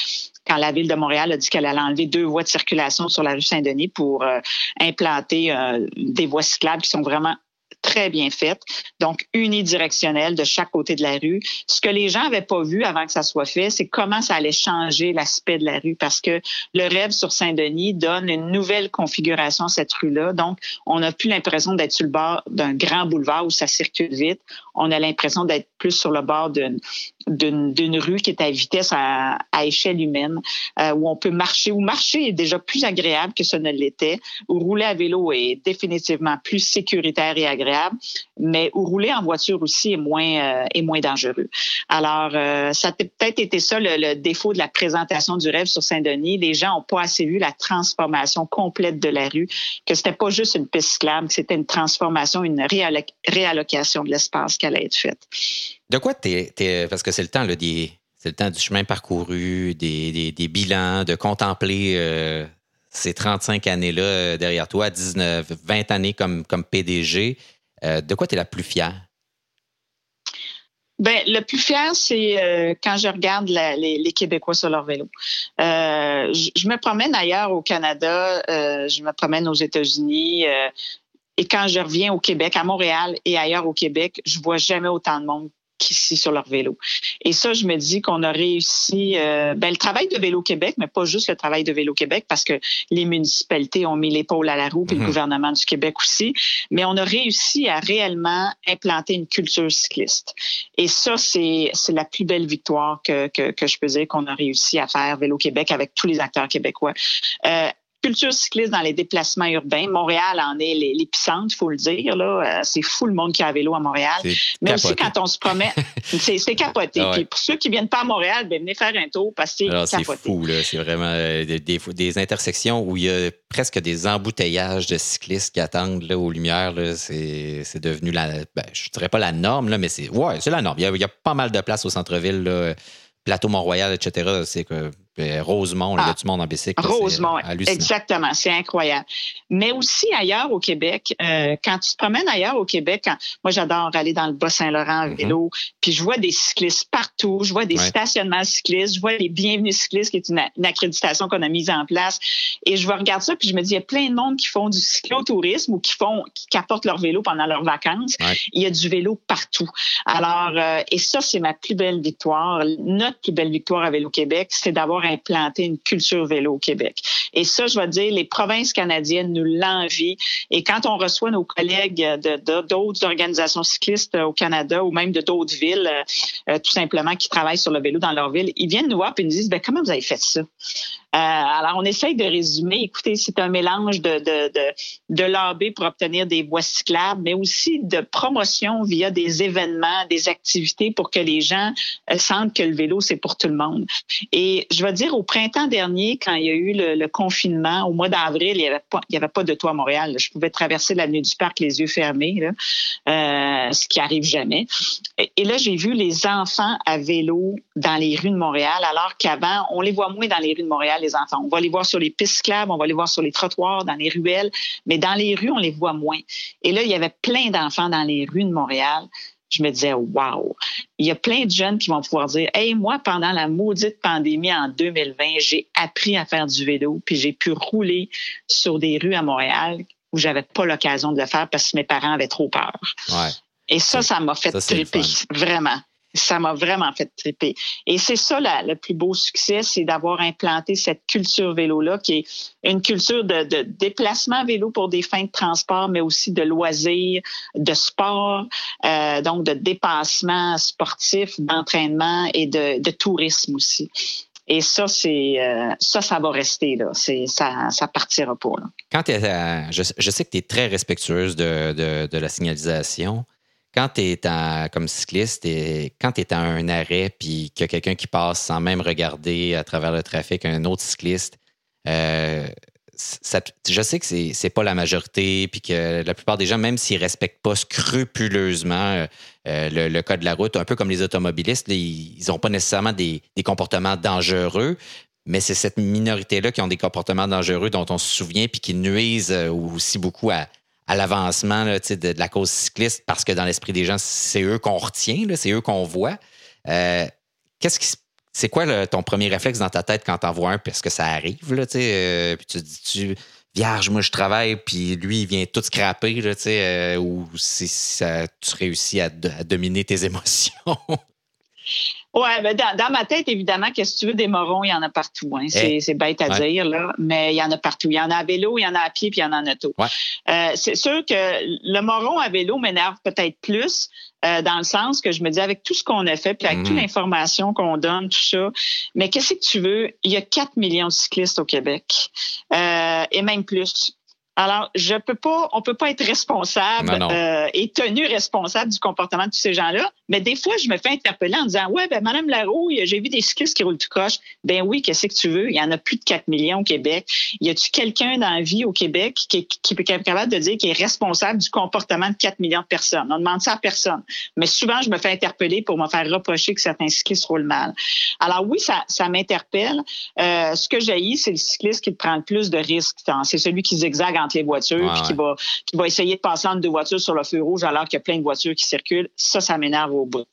quand la ville de Montréal a dit qu'elle allait enlever deux voies de circulation sur la rue Saint-Denis pour euh, implanter euh, des voies cyclables qui sont vraiment très bien faite, donc unidirectionnelle de chaque côté de la rue. Ce que les gens n'avaient pas vu avant que ça soit fait, c'est comment ça allait changer l'aspect de la rue parce que le rêve sur Saint-Denis donne une nouvelle configuration à cette rue-là. Donc, on n'a plus l'impression d'être sur le bord d'un grand boulevard où ça circule vite. On a l'impression d'être plus sur le bord d'une rue qui est à vitesse à, échelle humaine, euh, où on peut marcher, où marcher est déjà plus agréable que ce ne l'était, où rouler à vélo est définitivement plus sécuritaire et agréable mais où rouler en voiture aussi est moins, euh, moins dangereux. Alors, euh, ça a peut-être été ça le, défaut de la présentation du rêve sur Saint-Denis. Les gens n'ont pas assez vu la transformation complète de la rue, que c'était pas juste une piste cyclable, que c'était une transformation, une réallocation de l'espace qui allait être faite. De quoi t'es, parce que c'est le temps là, c'est le temps du chemin parcouru, des, bilans, de contempler euh, ces 35 années-là derrière toi, 19, 20 années comme, comme PDG. Euh, de quoi tu es la plus fière? Ben, le plus fier, c'est euh, quand je regarde les, Québécois sur leur vélo. Euh, je, me promène ailleurs au Canada, je me promène aux États-Unis. et quand je reviens au Québec, à Montréal et ailleurs au Québec, je vois jamais autant de monde qu'ici sur leur vélo. Et ça, je me dis qu'on a réussi euh, ben, le travail de Vélo Québec, mais pas juste le travail de Vélo Québec, parce que les municipalités ont mis l'épaule à la roue, puis le mhm. gouvernement du Québec aussi, mais on a réussi à réellement implanter une culture cycliste. Et ça, c'est la plus belle victoire que, que, que je peux dire qu'on a réussi à faire Vélo Québec avec tous les acteurs québécois. Euh, culture cycliste dans les déplacements urbains. Montréal en est l'épicentre, il faut le dire. Là. Euh, c'est fou le monde qui a à vélo à Montréal. Mais aussi quand on se promène, c'est capoté. Ah Puis pour ceux qui viennent pas à Montréal, ben, venez faire un tour parce que c'est C'est fou, c'est vraiment euh, des, des, intersections où il y a presque des embouteillages de cyclistes qui attendent là, aux lumières. C'est devenu la, ben, je dirais pas la norme, là, mais c'est ouais, la norme. Il y, a, il y, a, pas mal de place au centre-ville. Plateau Mont-Royal, etc. C'est que ben, Rosemont, il y a du monde en bicycle. Rosemont, exactement, c'est incroyable. Mais aussi ailleurs au Québec, euh, quand tu te promènes ailleurs au Québec, moi j'adore aller dans le Bas-Saint-Laurent en mm-hmm. vélo, puis je vois des cyclistes partout, je vois des stationnements cyclistes, je vois les bienvenus cyclistes, qui est une, accréditation qu'on a mise en place, et je vois regarder ça, puis je me dis, il y a plein de monde qui font du cyclotourisme ou qui font, qui apportent leur vélo pendant leurs vacances. Il y a du vélo partout. Alors, euh, et ça, c'est ma plus belle victoire. Notre plus belle victoire à Vélo Québec, c'est d'avoir implanter une culture vélo au Québec. Et ça, je vais dire, les provinces canadiennes nous l'envient. Et quand on reçoit nos collègues de, d'autres organisations cyclistes au Canada ou même de d'autres villes, euh, tout simplement, qui travaillent sur le vélo dans leur ville, ils viennent nous voir et nous disent, ben, comment vous avez fait ça? Euh, alors, on essaye de résumer. Écoutez, c'est un mélange de, de, lobby pour obtenir des voies cyclables, mais aussi de promotion via des événements, des activités pour que les gens euh, sentent que le vélo, c'est pour tout le monde. Et je vais dire, au printemps dernier, quand il y a eu le, confinement, au mois d'avril, il n'y avait, pas, de toit à Montréal. Je pouvais traverser l'avenue du Parc les yeux fermés, euh, ce qui arrive jamais. Et là, j'ai vu les enfants à vélo dans les rues de Montréal, alors qu'avant, on les voit moins dans les rues de Montréal les enfants. On va les voir sur les pistes cyclables, on va les voir sur les trottoirs, dans les ruelles, mais dans les rues, on les voit moins. Et là, il y avait plein d'enfants dans les rues de Montréal. Je me disais, waouh, il y a plein de jeunes qui vont pouvoir dire, hey, moi, pendant la maudite pandémie en 2020, j'ai appris à faire du vélo, puis j'ai pu rouler sur des rues à Montréal où j'avais pas l'occasion de le faire parce que mes parents avaient trop peur. Et ça, ça m'a fait triper, vraiment ça m'a vraiment fait triper. Et c'est ça le plus beau succès, c'est d'avoir implanté cette culture vélo-là, qui est une culture de, déplacement vélo pour des fins de transport, mais aussi de loisirs, de sport, euh, donc de dépassement sportif, d'entraînement et de, tourisme aussi. Et ça, c'est euh, ça, ça va rester là. Ça, partira pas. Là. Quand je, je, sais que tu es très respectueuse de la signalisation quand tu es comme cycliste, et quand tu es à un arrêt puis qu'il y a quelqu'un qui passe sans même regarder à travers le trafic, un autre cycliste, euh, je sais que c'est, n'est pas la majorité, puis que la plupart des gens, même s'ils ne respectent pas scrupuleusement euh, euh, le, code de la route, un peu comme les automobilistes, ils n'ont pas nécessairement des, comportements dangereux, mais c'est cette minorité-là qui ont des comportements dangereux dont on se souvient, puis qui nuisent aussi beaucoup à, à l'avancement de, la cause cycliste parce que dans l'esprit des gens, c'est eux qu'on retient, c'est eux qu'on voit. Euh, qu'est-ce qui c'est quoi ton premier réflexe dans ta tête quand t'en vois un parce que ça arrive là, euh, puis tu te dis tu vierge moi je travaille puis lui il vient tout scraper là, euh, ou si ça, tu réussis à, dominer tes émotions? Ouais, ben dans, ma tête, évidemment, qu'est-ce que tu veux, des morons, il y en a partout. Hein. C'est, eh. bête à dire, là, mais il y en a partout. Il y en a à vélo, il y en a à pied, puis il y en a en auto. Euh, c'est sûr que le moron à vélo m'énerve peut-être plus, euh, dans le sens que je me dis, avec tout ce qu'on a fait, puis avec toute mhm. l'information qu'on donne, tout ça, mais qu'est-ce que tu veux? Il y a 4 millions de cyclistes au Québec, euh, et même plus. Alors, je peux pas, on peut pas être responsable euh, et tenu responsable du comportement de tous ces gens-là. Mais des fois, je me fais interpeller en disant, ouais, ben Madame Larouille, j'ai vu des cyclistes qui roulent tout croche. Ben oui, qu'est-ce que tu veux? Il y en a plus de 4 millions au Québec. Y a-tu quelqu'un dans la vie au Québec qui, qui, est capable de dire qu'il est responsable du comportement de 4 millions de personnes? On demande ça à personne. Mais souvent, je me fais interpeller pour me faire reprocher que certains cyclistes roulent mal. Alors oui, ça, ça m'interpelle. Euh, ce que j'ai, c'est le cycliste qui prend le plus de risques. C'est celui qui zigzague entre les voitures, puis qui va, qui va essayer de passer entre deux voitures sur le feu rouge alors qu'il y a plein de voitures qui circulent. Ça, ça m'énerve au bout.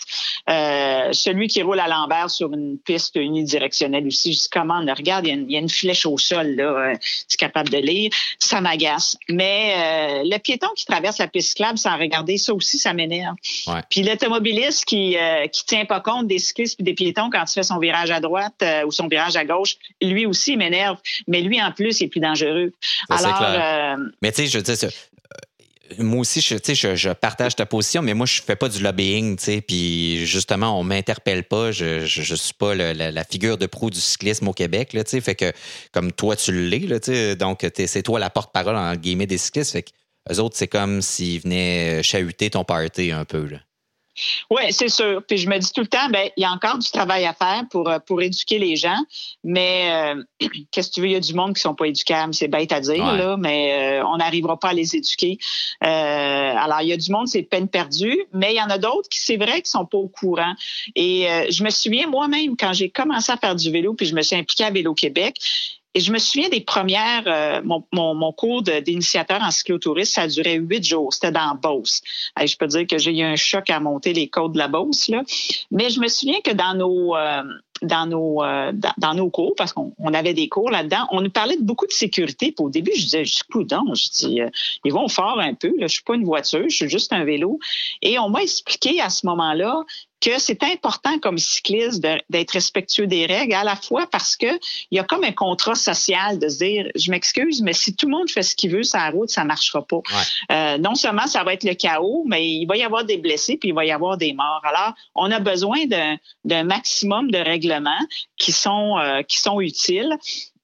Euh, celui qui roule à l'envers sur une piste unidirectionnelle aussi, je dis comment, regarde, il y, a une, flèche au sol, là, euh, c'est capable de lire. Ça m'agace. Mais euh, le piéton qui traverse la piste cyclable sans regarder, ça aussi, ça m'énerve. Puis l'automobiliste qui qui tient pas compte des cyclistes et des piétons quand il fait son virage à droite ou son virage à gauche, lui aussi m'énerve. Mais lui, en plus, il est plus dangereux. Alors, mais tu sais, je dis, euh, moi aussi, je, partage ta position, mais moi, je fais pas du lobbying, puis justement, on m'interpelle pas, je, je, suis pas la, figure de proue du cyclisme au Québec, là, fait que, comme toi, tu l'es, donc c'est toi la porte-parole, en guillemets, des cyclistes, fait que eux autres, c'est comme s'ils venaient chahuter ton party un peu. Oui, c'est sûr. Puis je me dis tout le temps, ben il y a encore du travail à faire pour, euh, pour éduquer les gens, mais euh, qu'est-ce que tu veux, il y a du monde qui sont pas éducables, c'est bête à dire, là, mais euh, on n'arrivera pas à les éduquer. alors, il y a du monde, c'est peine perdue, mais il y en a d'autres qui, c'est vrai, qui sont pas au courant. Et je me souviens moi-même, quand j'ai commencé à faire du vélo, puis je me suis impliquée à Vélo Québec, et je me souviens des premières, euh, mon, mon, mon, cours d'initiateur en cyclotourisme, ça duré huit jours. C'était dans Beauce. je peux dire que j'ai eu un choc à monter les côtes de la Beauce, là. Mais je me souviens que dans nos, euh, dans nos, euh, dans, nos cours, parce qu'on avait des cours là-dedans, on nous parlait de beaucoup de sécurité. Puis au début, je disais, je suis je dis, ils vont fort un peu. Là. Je suis pas une voiture, je suis juste un vélo. Et on m'a expliqué à ce moment-là que c'est important comme cycliste d'être respectueux des règles, à la fois parce que il y a comme un contrat social de se dire, je m'excuse, mais si tout le monde fait ce qu'il veut sur la route, ça marchera pas. Euh, non seulement ça va être le chaos, mais il va y avoir des blessés puis il va y avoir des morts. Alors, on a besoin d'un maximum de règlements qui sont euh, qui sont utiles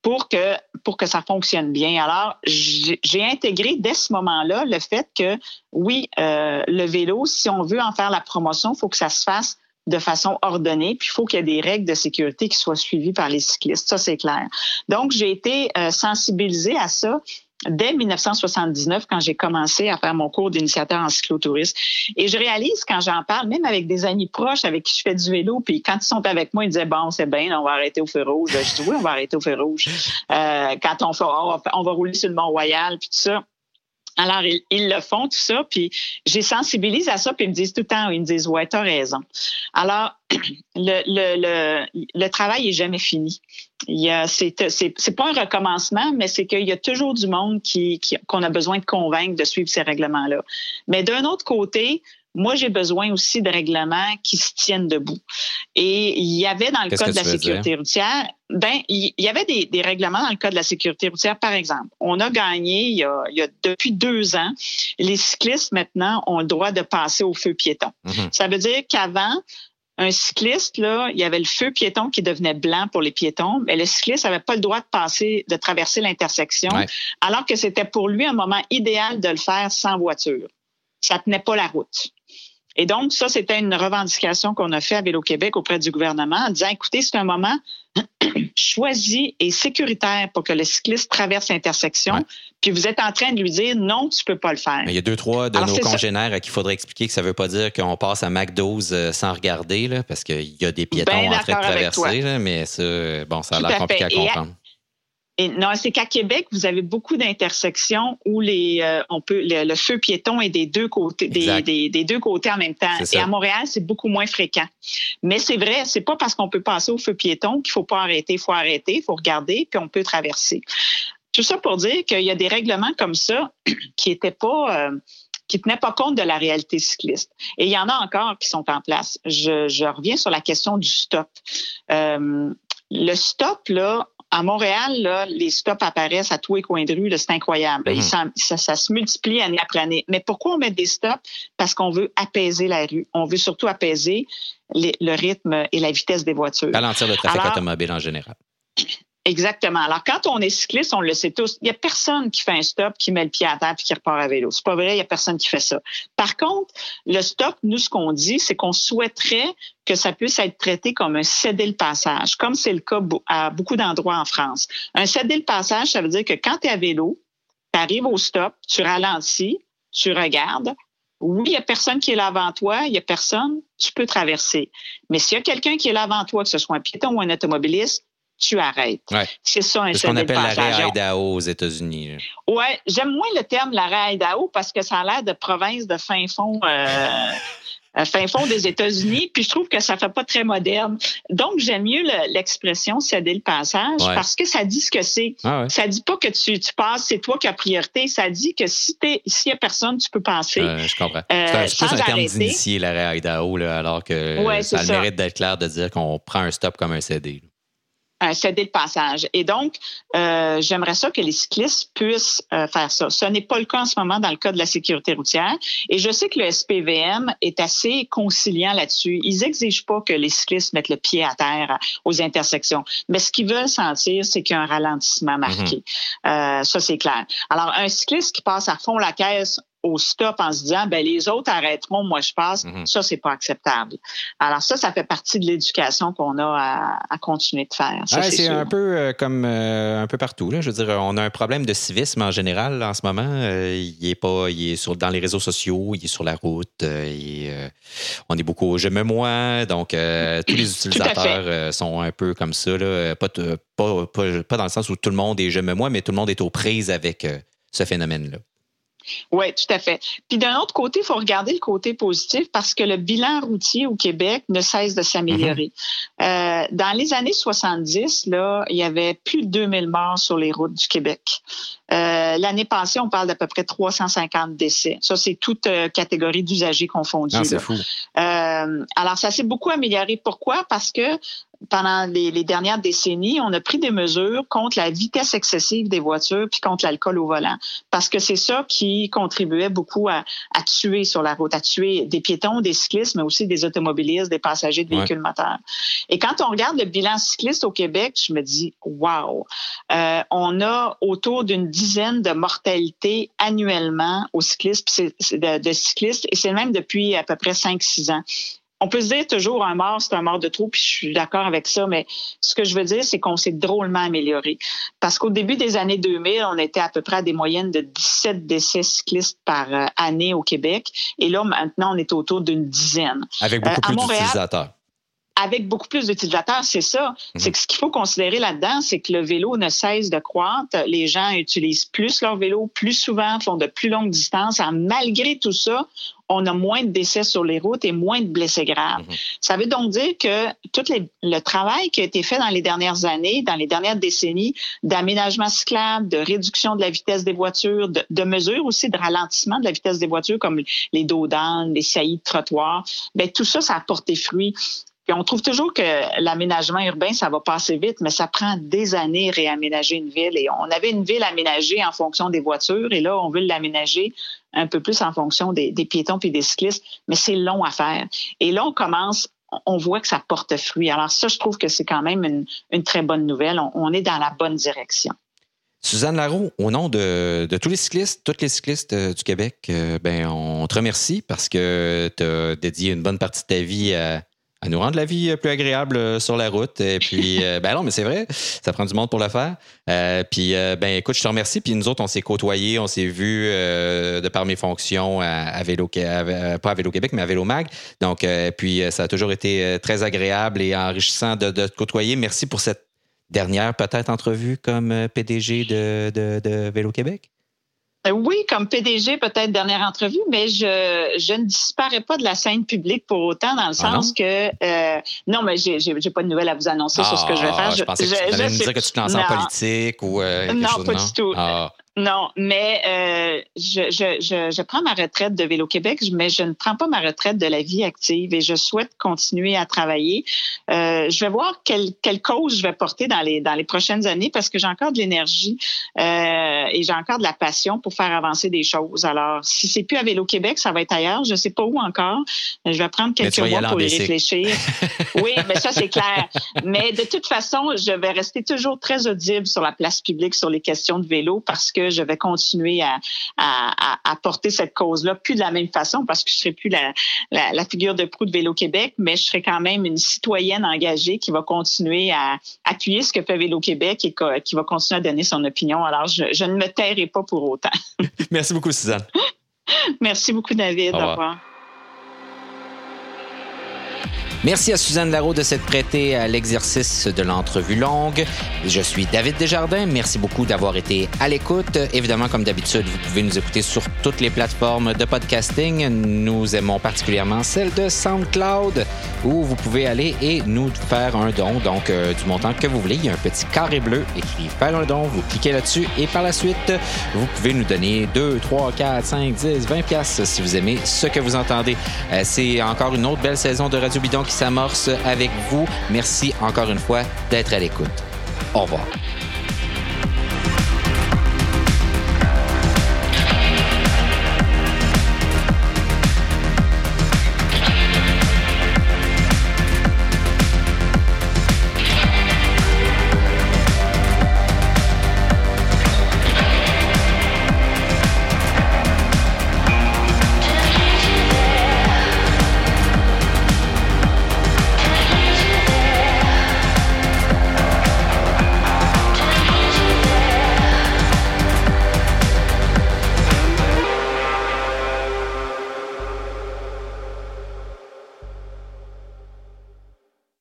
pour que pour que ça fonctionne bien. Alors, j'ai intégré dès ce moment-là le fait que oui, euh, le vélo, si on veut en faire la promotion, il faut que ça se fasse de façon ordonnée, puis il faut qu'il y ait des règles de sécurité qui soient suivies par les cyclistes. Ça, c'est clair. Donc, j'ai été euh, sensibilisée à ça dès 1979 quand j'ai commencé à faire mon cours d'initiateur en cyclotourisme. Et je réalise quand j'en parle, même avec des amis proches avec qui je fais du vélo, puis quand ils sont avec moi, ils disaient bon, c'est bien, on va arrêter au feu rouge. Je dis oui, on va arrêter au feu rouge. Euh, quand on, fait, on va rouler sur le Mont Royal, puis tout ça. Alors, ils, le font, tout ça, puis j'ai sensibilise à ça, puis ils me disent tout le temps, ils me disent, ouais, t'as raison. Alors, le, le, le, le travail est jamais fini. C'est, pas un recommencement, mais c'est qu'il y a toujours du monde qui, qui, qu'on a besoin de convaincre de suivre ces règlements-là. Mais d'un autre côté, moi, j'ai besoin aussi de règlements qui se tiennent debout. Et il y avait dans le code de la sécurité routière, ben, il y avait des, des, règlements dans le code de la sécurité routière, par exemple. On a gagné, il y a, il y a depuis deux ans, les cyclistes maintenant ont le droit de passer au feu piéton. Mhm. Ça veut dire qu'avant, un cycliste, là, il y avait le feu piéton qui devenait blanc pour les piétons, mais le cycliste n'avait pas le droit de passer, de traverser l'intersection, alors que c'était pour lui un moment idéal de le faire sans voiture. Ça tenait pas la route. Et donc, ça, c'était une revendication qu'on a fait à Vélo-Québec auprès du gouvernement en disant, écoutez, c'est un moment choisi et sécuritaire pour que le cycliste traverse l'intersection. Puis vous êtes en train de lui dire, non, tu peux pas le faire. Mais il y a deux, trois de nos congénères à qui il faudrait expliquer que ça veut pas dire qu'on passe à Mac 12 euh, sans regarder, là, parce qu'il y a des piétons en train de traverser, mais ça, bon, ça a l'air compliqué à comprendre. Et non, c'est qu'à Québec, vous avez beaucoup d'intersections où les, euh, on peut, le, feu piéton est des deux côtés, des, des, deux côtés en même temps. Et à Montréal, c'est beaucoup moins fréquent. Mais c'est vrai, c'est pas parce qu'on peut passer au feu piéton qu'il faut pas arrêter. Il faut arrêter, il faut regarder, puis on peut traverser. Tout ça pour dire qu'il y a des règlements comme ça qui étaient pas, euh, qui tenaient pas compte de la réalité cycliste. Et il y en a encore qui sont en place. Je, je reviens sur la question du stop. Euh, le stop, là, à Montréal, là, les stops apparaissent à tous les coins de rue. C'est incroyable. Ça, ça, se multiplie année après année. Mais pourquoi on met des stops? Parce qu'on veut apaiser la rue. On veut surtout apaiser le rythme et la vitesse des voitures. Ralentir le trafic automobile en général. Exactement. Alors, quand on est cycliste, on le sait tous, il n'y a personne qui fait un stop, qui met le pied à terre puis qui repart à vélo. C'est pas vrai, il n'y a personne qui fait ça. Par contre, le stop, nous, ce qu'on dit, c'est qu'on souhaiterait que ça puisse être traité comme un céder le passage, comme c'est le cas à beaucoup d'endroits en France. Un céder le passage, ça veut dire que quand tu es à vélo, tu arrives au stop, tu ralentis, tu regardes, oui, il n'y a personne qui est là avant toi, il n'y a personne, tu peux traverser. Mais s'il y a quelqu'un qui est là avant toi, que ce soit un piéton ou un automobiliste, tu arrêtes. C'est ça un C'est ce qu'on appelle l'arrêt Idaho aux États-Unis. Oui, j'aime moins le terme l'arrêt Idaho parce que ça a l'air de province de fin fond. Euh, euh, fin fond des États-Unis, puis je trouve que ça fait pas très moderne. Donc, j'aime mieux l'expression céder le passage parce que ça dit ce que c'est. Ah Ça dit pas que tu, tu passes, c'est toi qui as priorité. Ça dit que si t'es, s'il y a personne, tu peux passer. je comprends. Euh, c'est un terme d'initier l'arrêt Idaho, là, alors que ça a le mérite d'être clair de dire qu'on prend un stop comme un CD céder le passage. Et donc, euh, j'aimerais ça que les cyclistes puissent euh, faire ça. Ce n'est pas le cas en ce moment dans le cas de la sécurité routière. Et je sais que le SPVM est assez conciliant là-dessus. Ils exigent pas que les cyclistes mettent le pied à terre aux intersections. Mais ce qu'ils veulent sentir, c'est qu'il y a un ralentissement marqué. Mm-hmm. euh, ça, c'est clair. Alors, un cycliste qui passe à fond la caisse au stop en se disant ben les autres arrêteront, moi je passe, mhm. ça c'est pas acceptable. Alors ça, ça fait partie de l'éducation qu'on a à, continuer de faire. c'est un peu euh, comme euh, un peu partout. Là. Je veux dire, on a un problème de civisme en général en ce moment. Euh, il est pas, il est sur dans les réseaux sociaux, il est sur la route. on est beaucoup au je me moi, donc tous les utilisateurs sont un peu comme ça. Là. Pas, pas, pas, pas, dans le sens où tout le monde est je me moi, mais tout le monde est aux prises avec ce phénomène-là. Oui, tout à fait. Puis d'un autre côté, il faut regarder le côté positif parce que le bilan routier au Québec ne cesse de s'améliorer. Mm-hmm. euh, dans les années 70, là, il y avait plus de 2000 morts sur les routes du Québec. Euh, L'année passée, on parle d'à peu près 350 décès. Ça, c'est toute euh, catégorie d'usagers confondus. Ah, c'est fou. Euh, alors, ça s'est beaucoup amélioré. Pourquoi? Parce que pendant les, dernières décennies, on a pris des mesures contre la vitesse excessive des voitures puis contre l'alcool au volant, parce que c'est ça qui contribuait beaucoup à, tuer sur la route, à tuer des piétons, des cyclistes, mais aussi des automobilistes, des passagers de véhicules moteurs. Et quand on regarde le bilan cycliste au Québec, je me dis, wow, euh, on a autour d'une dizaine de mortalités annuellement aux cyclistes, de, de cyclistes, et c'est même depuis à peu près 5-6 ans on peut se dire toujours un mort, c'est un mort de trop, puis je suis d'accord avec ça, mais ce que je veux dire, c'est qu'on s'est drôlement amélioré. Parce qu'au début des années 2000, on était à peu près à des moyennes de 17 décès cyclistes par euh, année au Québec. Et là, maintenant, on est autour d'une dizaine. Avec beaucoup euh, plus d'utilisateurs avec beaucoup plus d'utilisateurs, c'est ça. Mhm. C'est que ce qu'il faut considérer là-dedans, c'est que le vélo ne cesse de croître. Les gens utilisent plus leur vélo, plus souvent, font de plus longues distances. malgré tout ça, on a moins de décès sur les routes et moins de blessés graves. Mhm. Ça veut donc dire que tout le travail qui a été fait dans les dernières années, dans les dernières décennies, d'aménagement cyclable, de réduction de la vitesse des voitures, de, mesures aussi de ralentissement de la vitesse des voitures comme les dos les saillies de trottoir, ben tout ça, ça a porté fruit. On trouve toujours que l'aménagement urbain, ça va passer vite, mais ça prend des années réaménager une ville. Et on avait une ville aménagée en fonction des voitures, et là, on veut l'aménager un peu plus en fonction des, piétons puis des cyclistes, mais c'est long à faire. Et là, on commence, on voit que ça porte fruit. Alors ça, je trouve que c'est quand même une, très bonne nouvelle. On, est dans la bonne direction. Suzanne Larroux, au nom de, tous les cyclistes, toutes les cyclistes euh, du Québec, euh, ben, on te remercie parce que tu as dédié une bonne partie de ta vie à, à nous rendre la vie euh, plus agréable euh, sur la route. Et puis, euh, ben non, mais c'est vrai, ça prend du monde pour le faire. puis, ben écoute, je te remercie. Puis nous autres, on s'est côtoyés, on s'est vus de par mes fonctions à, Vélo, pas à Vélo Québec, mais à Vélo Mag. Donc, puis ça a toujours été très agréable et enrichissant de, te côtoyer. Merci pour cette dernière peut-être entrevue comme PDG de, de Vélo Québec? Oui, comme PDG, peut-être dernière entrevue, mais je, je ne disparais pas de la scène publique pour autant, dans le ah sens que euh, non, mais j'ai, j'ai, pas de nouvelles à vous annoncer sur ce que je vais faire. Ah, je, pensais que tu allais me dire que tu te lançais en politique ou euh, quelque non, chose, pas du tout. Ah. Non, mais euh, je, je, je, je, prends ma retraite de Vélo Québec, mais je ne prends pas ma retraite de la vie active et je souhaite continuer à travailler. Euh, je vais voir quelle, quelle cause je vais porter dans les, dans les prochaines années parce que j'ai encore de l'énergie euh, et j'ai encore de la passion pour faire avancer des choses. Alors, si c'est plus à Vélo Québec, ça va être ailleurs. Je sais pas où encore. Je vais prendre quelques mois pour y réfléchir. oui, mais ça, c'est clair. Mais de toute façon, je vais rester toujours très audible sur la place publique sur les questions de vélo parce que je vais continuer à, à, porter cette cause-là, plus de la même façon parce que je serai plus la, la, figure de proue de Vélo Québec, mais je serai quand même une citoyenne engagée qui va continuer à appuyer ce que fait Vélo Québec et qui va continuer à donner son opinion. Alors, je, je ne me tairai pas pour autant. Merci beaucoup, Suzanne. Merci beaucoup, David. Au revoir. Merci à Suzanne Larreau de s'être prêtée à l'exercice de l'entrevue longue. Je suis David Desjardins. Merci beaucoup d'avoir été à l'écoute. Évidemment, comme d'habitude, vous pouvez nous écouter sur toutes les plateformes de podcasting. Nous aimons particulièrement celle de SoundCloud où vous pouvez aller et nous faire un don, donc euh, du montant que vous voulez. Il y a un petit carré bleu écrit faire un don. Vous cliquez là-dessus et par la suite, vous pouvez nous donner 2, 3, 4, 5, 10, 20 pièces si vous aimez ce que vous entendez. Euh, c'est encore une autre belle saison de Radio Bidon qui s'amorce avec vous. Merci encore une fois d'être à l'écoute. Au revoir.